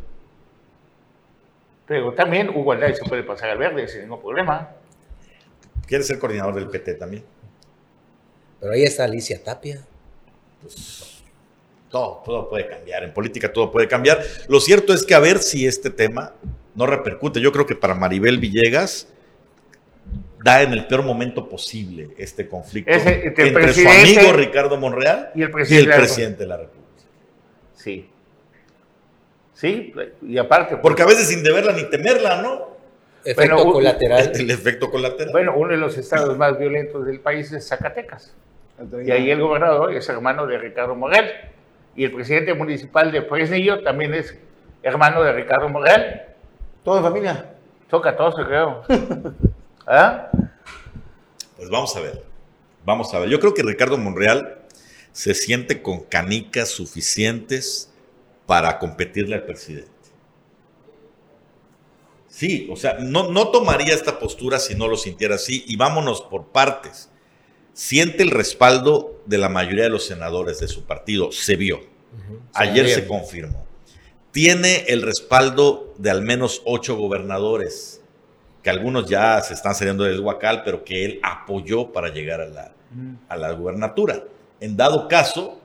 Pero también Hugo Alday se puede pasar al verde sin ningún problema. Quiere ser coordinador del PT también. Pero ahí está Alicia Tapia. Todo, todo puede cambiar. En política todo puede cambiar. Lo cierto es que a ver si este tema no repercute. Yo creo que para Maribel Villegas da en el peor momento posible este conflicto Ese, entre su amigo Ricardo Monreal y el y presidente de la República. Sí. Sí, y aparte. Porque a veces sin deberla ni temerla, ¿no? Efecto Bueno, un- colateral. El efecto colateral. Bueno, uno de los estados más violentos del país es Zacatecas. Y ahí el gobernador es hermano de Ricardo Morel. Y el presidente municipal de Fresnillo también es hermano de Ricardo Morel. Toda en familia. Son 14, creo. [laughs] ¿Ah? Pues vamos a ver. Vamos a ver. Yo creo que Ricardo Monreal se siente con canicas suficientes para competirle al presidente. Sí, o sea, no, no tomaría esta postura si no lo sintiera así. Y vámonos por partes. Siente el respaldo de la mayoría de los senadores de su partido. Se vio. Ayer se confirmó. Tiene el respaldo de al menos ocho gobernadores, que algunos ya se están saliendo del Huacal, pero que él apoyó para llegar a la, a la gubernatura. En dado caso,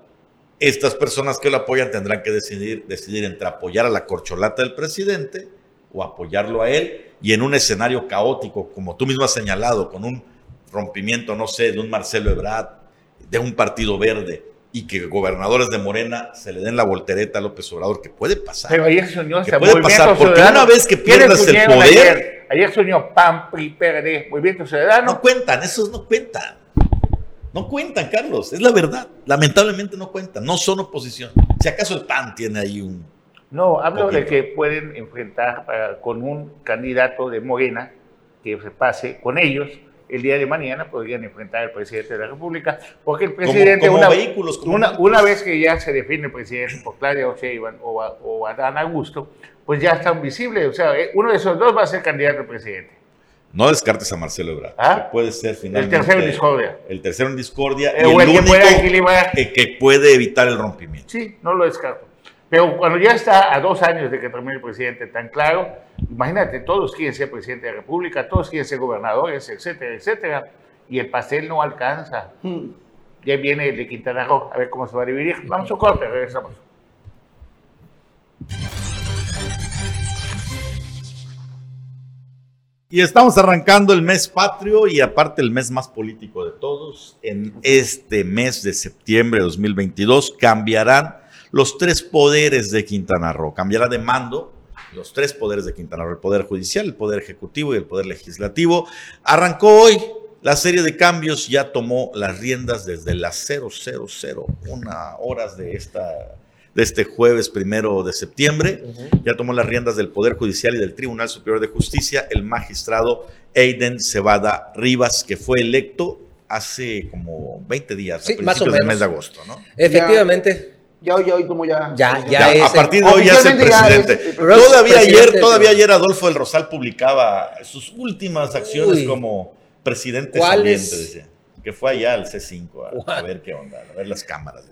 estas personas que lo apoyan tendrán que decidir, decidir entre apoyar a la corcholata del presidente o apoyarlo a él, y en un escenario caótico, como tú mismo has señalado, con un rompimiento, no sé, de un Marcelo Ebrard, de un partido verde, y que gobernadores de Morena se le den la voltereta a López Obrador, que puede pasar. Pero ayer se unió Que puede pasar, porque Ciudadano. una vez que ¿Quiénes pierdas el poder- Ayer? Ayer se unió PAN, PRI, PRD, Movimiento Ciudadano. No cuentan, esos no cuentan. No cuentan, Carlos, es la verdad. Lamentablemente no cuentan, no son oposición. Si acaso el PAN tiene ahí un... No, hablo de que pueden enfrentar ah, con un candidato de Morena que se pase con ellos. El día de mañana podrían enfrentar al presidente de la República, porque el presidente, como una, vehículos, como una, una vez que ya se define el presidente por Claudia Sheinbaum o, o Adán Augusto, pues ya están visibles. O sea, eh, uno de esos dos va a ser candidato a presidente. No descartes a Marcelo Ebrard, ¿Ah? que puede ser finalmente... tercero en discordia. El tercero en discordia Eh, y o el el que único equilibrar. que puede evitar el rompimiento. Sí, no lo descarto. Pero cuando ya está a dos años de que termine el presidente tan claro, imagínate, todos quieren ser presidente de la República, todos quieren ser gobernadores, etcétera, etcétera, y el pastel no alcanza. Ya viene el de Quintana Roo, a ver cómo se va a dividir. Vamos a corte, regresamos. Y estamos arrancando el mes patrio y aparte el mes más político de todos. En este mes de septiembre de 2022 cambiarán los tres poderes de Quintana Roo. Cambiará de mando los tres poderes de Quintana Roo, el poder judicial, el poder ejecutivo y el poder legislativo. Arrancó hoy la serie de cambios, ya tomó las riendas desde las 000, una horas de esta de este jueves primero de septiembre. Ya tomó las riendas del Poder Judicial y del Tribunal Superior de Justicia el magistrado Aiden Cebada Rivas, que fue electo hace como 20 días, Sí, a más o principios del menos. mes de agosto, ¿no? Efectivamente. Ya hoy, ya hoy como ya. Ya, ya, Ya, es a partir de hoy ya es el presidente. es todavía presidente ayer, todavía ayer Adolfo del Rosal publicaba sus últimas acciones Uy. como presidente saliente, decía. Que fue allá al C5 a, a ver qué onda, a ver las cámaras.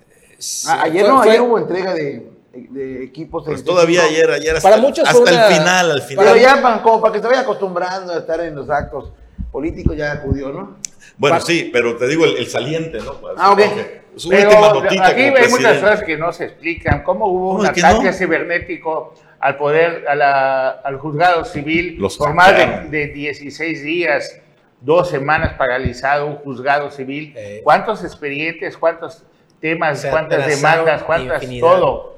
Ah, ayer Fue- no, fue- ayer hubo entrega de, de equipos. Pues de- todavía de- ayer, ayer hasta, Para muchos hasta fue una- el final, al final. Pero ya pa- como para que se vaya acostumbrando a estar en los actos políticos, ya acudió, ¿no? Bueno, sí, pero te digo el, el saliente, ¿no? Ah, ok. Su Pero última aquí hay muchas cosas que no se explican. ¿Cómo hubo ¿Cómo un ataque no? cibernético al poder, a la- al juzgado civil Los por más de, de 16 días, dos semanas paralizado un juzgado civil? Eh. ¿Cuántos expedientes, cuántos temas, cuántas demandas, cuántas infinidad. todo?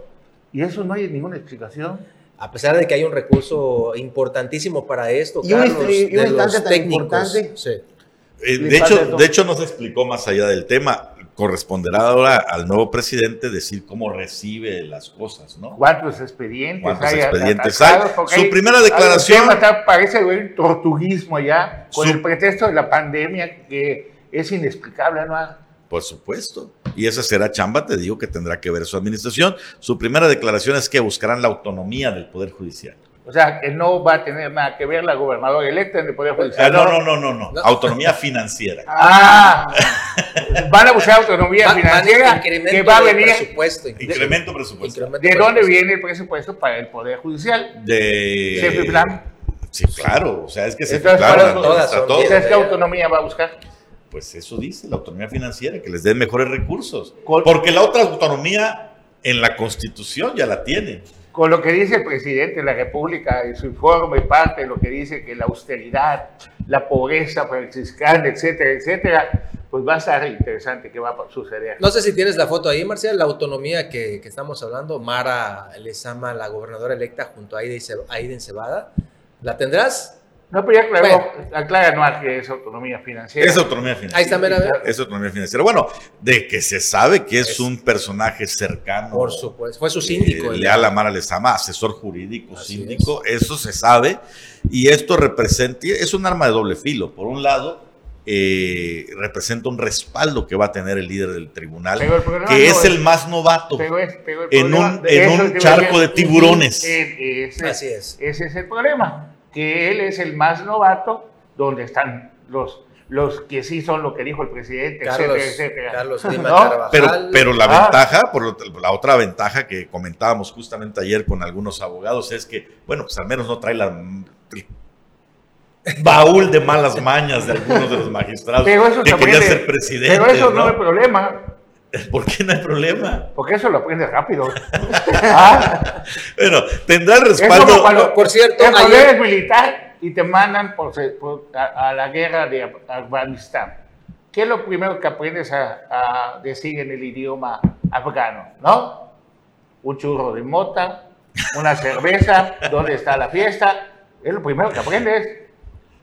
Y eso no hay ninguna explicación. A pesar de que hay un recurso importantísimo para esto, Y una Carlos, inst- y una de los instancia tan técnicos. importante. Sí. Eh, de, hecho, de hecho, no se explicó más allá del tema. Corresponderá ahora al nuevo presidente decir cómo recibe las cosas, ¿no? ¿Cuántos expedientes ¿Cuántos hay expedientes hay? Su hay- primera un declaración- está- parece un tortuguismo ya, con Su- el pretexto de la pandemia que es inexplicable, ¿no? Por supuesto. Y esa será chamba, te digo que tendrá que ver su administración. Su primera declaración es que buscarán la autonomía del Poder Judicial. O sea, que no va a tener nada que ver la gobernadora electa en el Poder Ah, Judicial. no, no, no, no, no. No. Autonomía [laughs] financiera. Ah, van a buscar autonomía financiera incremento que va a de venir. presupuesto. Incremento. Incremento ¿De dónde presupuesto. viene el presupuesto para el Poder Judicial? De... Cefiplan. Sí, claro. O sea, es que se Entonces, claro, ¿cuáles no, todas bien. ¿Sabes qué autonomía va a buscar? Pues eso dice la autonomía financiera, que les den mejores recursos. Con- Porque la otra autonomía en la Constitución ya la tienen. Con lo que dice el presidente de la República en su informe, parte de lo que dice que la austeridad, la pobreza franciscana, etcétera, etcétera, pues va a estar interesante qué va a suceder. No sé si tienes la foto ahí, Marcial, la autonomía que, que estamos hablando, Mara Lezama, la gobernadora electa, junto a Aiden Cebada. ¿La tendrás? No, pero ya aclaró, Bueno. aclara no que es autonomía financiera. Es autonomía financiera. Ahí está, mira. Es autonomía financiera. Bueno, de que se sabe que es, Es- un personaje cercano. Por supuesto. Fue su síndico. eh, leal a Mara Lezama, asesor jurídico, Así síndico, eso se sabe. Y esto representa, es un arma de doble filo. Por un lado, eh, representa un respaldo que va a tener el líder del tribunal, que no es es- el más novato. Pero es- pero el En un- de en un charco de tiburones. Eh, ese, Así es. Ese es el problema, que él es el más novato, donde están los, los que sí son lo que dijo el presidente, Carlos, etcétera, etcétera. Carlos Lima ¿No? Pero, pero la Ah. ventaja, por lo- la otra ventaja que comentábamos justamente ayer con algunos abogados es que, bueno, pues al menos no trae la el baúl de malas mañas de algunos de los magistrados Pero eso que aprende- ser presidentes. Pero eso no, ¿no? es problema, ¿Por qué no hay problema? porque eso lo aprendes rápido. [laughs] Ah, Bueno, tendrá respaldo. cuando por cierto, el poder ayer- es militar y te mandan por, por- a, a la guerra de Af- Afganistán. ¿Qué es lo primero que aprendes a, a decir en el idioma afgano? ¿No? Un churro de mota, una cerveza, ¿dónde está la fiesta? Es lo primero que aprendes.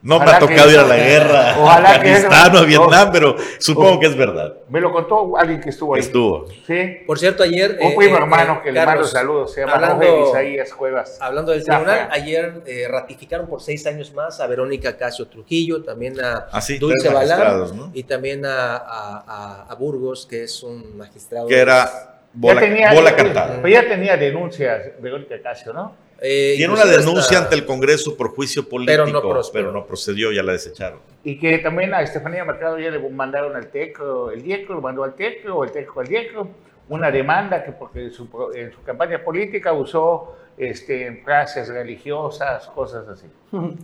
No me Ojalá ha tocado que- ir a la guerra Ojalá a [laughs] que o a Vietnam, no. pero supongo que es verdad. Me lo contó alguien que estuvo ahí. Estuvo. Sí. Por cierto, ayer. Un eh, primo eh, hermano eh, que le mando Carlos, saludos, se llama hablando- Isaías Cuevas. Hablando del Zafra. tribunal, ayer eh, ratificaron por seis años más a Verónica Casio Trujillo, también a Ah, sí, Dulce Balán ¿no? y también a, a- a- a Burgos, que es un magistrado. Que era bola, ya tenía, bola cantada. Pero ya tenía denuncias, Verónica Casio, ¿no? Eh, Tiene una denuncia hasta- ante el Congreso por juicio político, Pero pero no no, prosperó. procedió, ya la desecharon. Y que también a Estefanía Mercado ya le mandaron al TECO, el DIECO lo mandó al TECO, o el TECO al DIECO, una demanda que porque en su, en su campaña política usó este, frases religiosas, cosas así. [laughs]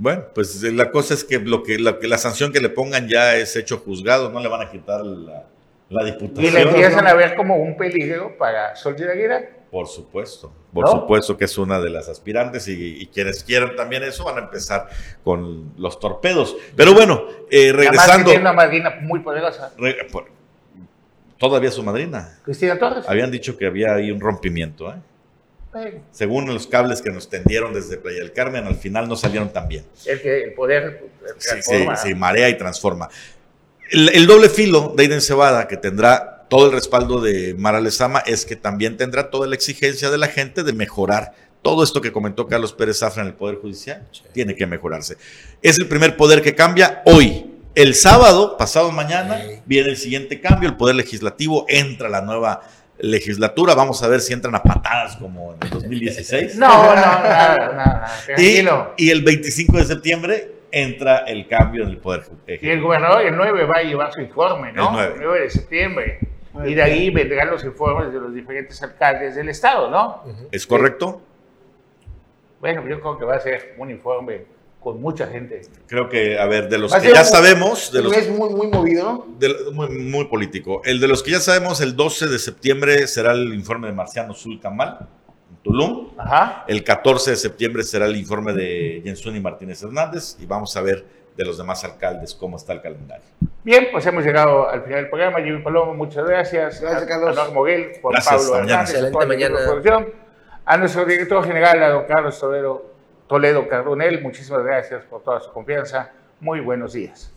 Bueno, pues eh, la cosa es que lo que la, que la sanción que le pongan ya es hecho juzgado, no le van a quitar la, la Y diputación. le empiezan a ver como un peligro para solidaridad. Por supuesto, por ¿No? supuesto que es una de las aspirantes y, y quienes quieran también eso van a empezar con los torpedos. Pero bueno, eh, regresando, tiene una madrina muy poderosa, re- por- todavía su madrina. Cristina Torres. Habían dicho que había ahí un rompimiento, ¿eh? Según los cables que nos tendieron desde Playa del Carmen, al final no salieron tan bien. El, que, el poder Sí, sí, transforma. sí, marea y transforma. El, el doble filo de Aiden Cebada, que tendrá todo el respaldo de Mara Lezama es que también tendrá toda la exigencia de la gente de mejorar todo esto que comentó Carlos Pérez Zafra en el Poder Judicial. Tiene que mejorarse. Es el primer poder que cambia hoy. El sábado, pasado mañana, viene el siguiente cambio. El Poder Legislativo entra la nueva legislatura. Vamos a ver si entran a patadas como en el 2016. No, no, nada, nada. Y, Tranquilo. y el 25 de septiembre entra el cambio en el Poder Y el Ejecutivo. gobernador el 9 va a llevar su informe, ¿no? El 9. de septiembre. Y de ahí vendrán los informes de los diferentes alcaldes del estado, ¿no? ¿Es correcto? Bueno, yo creo que va a ser un informe con mucha gente. Creo que, a ver, de los que ya un- sabemos, de los, mes muy, muy movido, ¿no? de- muy, muy político. El de los que ya sabemos, el 12 de septiembre será el informe de Marciano Zulcamal, en Tulum. Ajá. El 14 de septiembre será el informe de Jensuni Martínez Hernández y vamos a ver de los demás alcaldes cómo está el calendario. Bien, pues hemos llegado al final del programa. Jimmy Palomo, muchas gracias. Gracias, A- Carlos. A Norma Moguel, Juan Gracias, Pablo. Hernández, Excelente mañana. A nuestro director general, a don Carlos Toledo, Toledo Cardonel, muchísimas gracias por toda su confianza. Muy buenos días.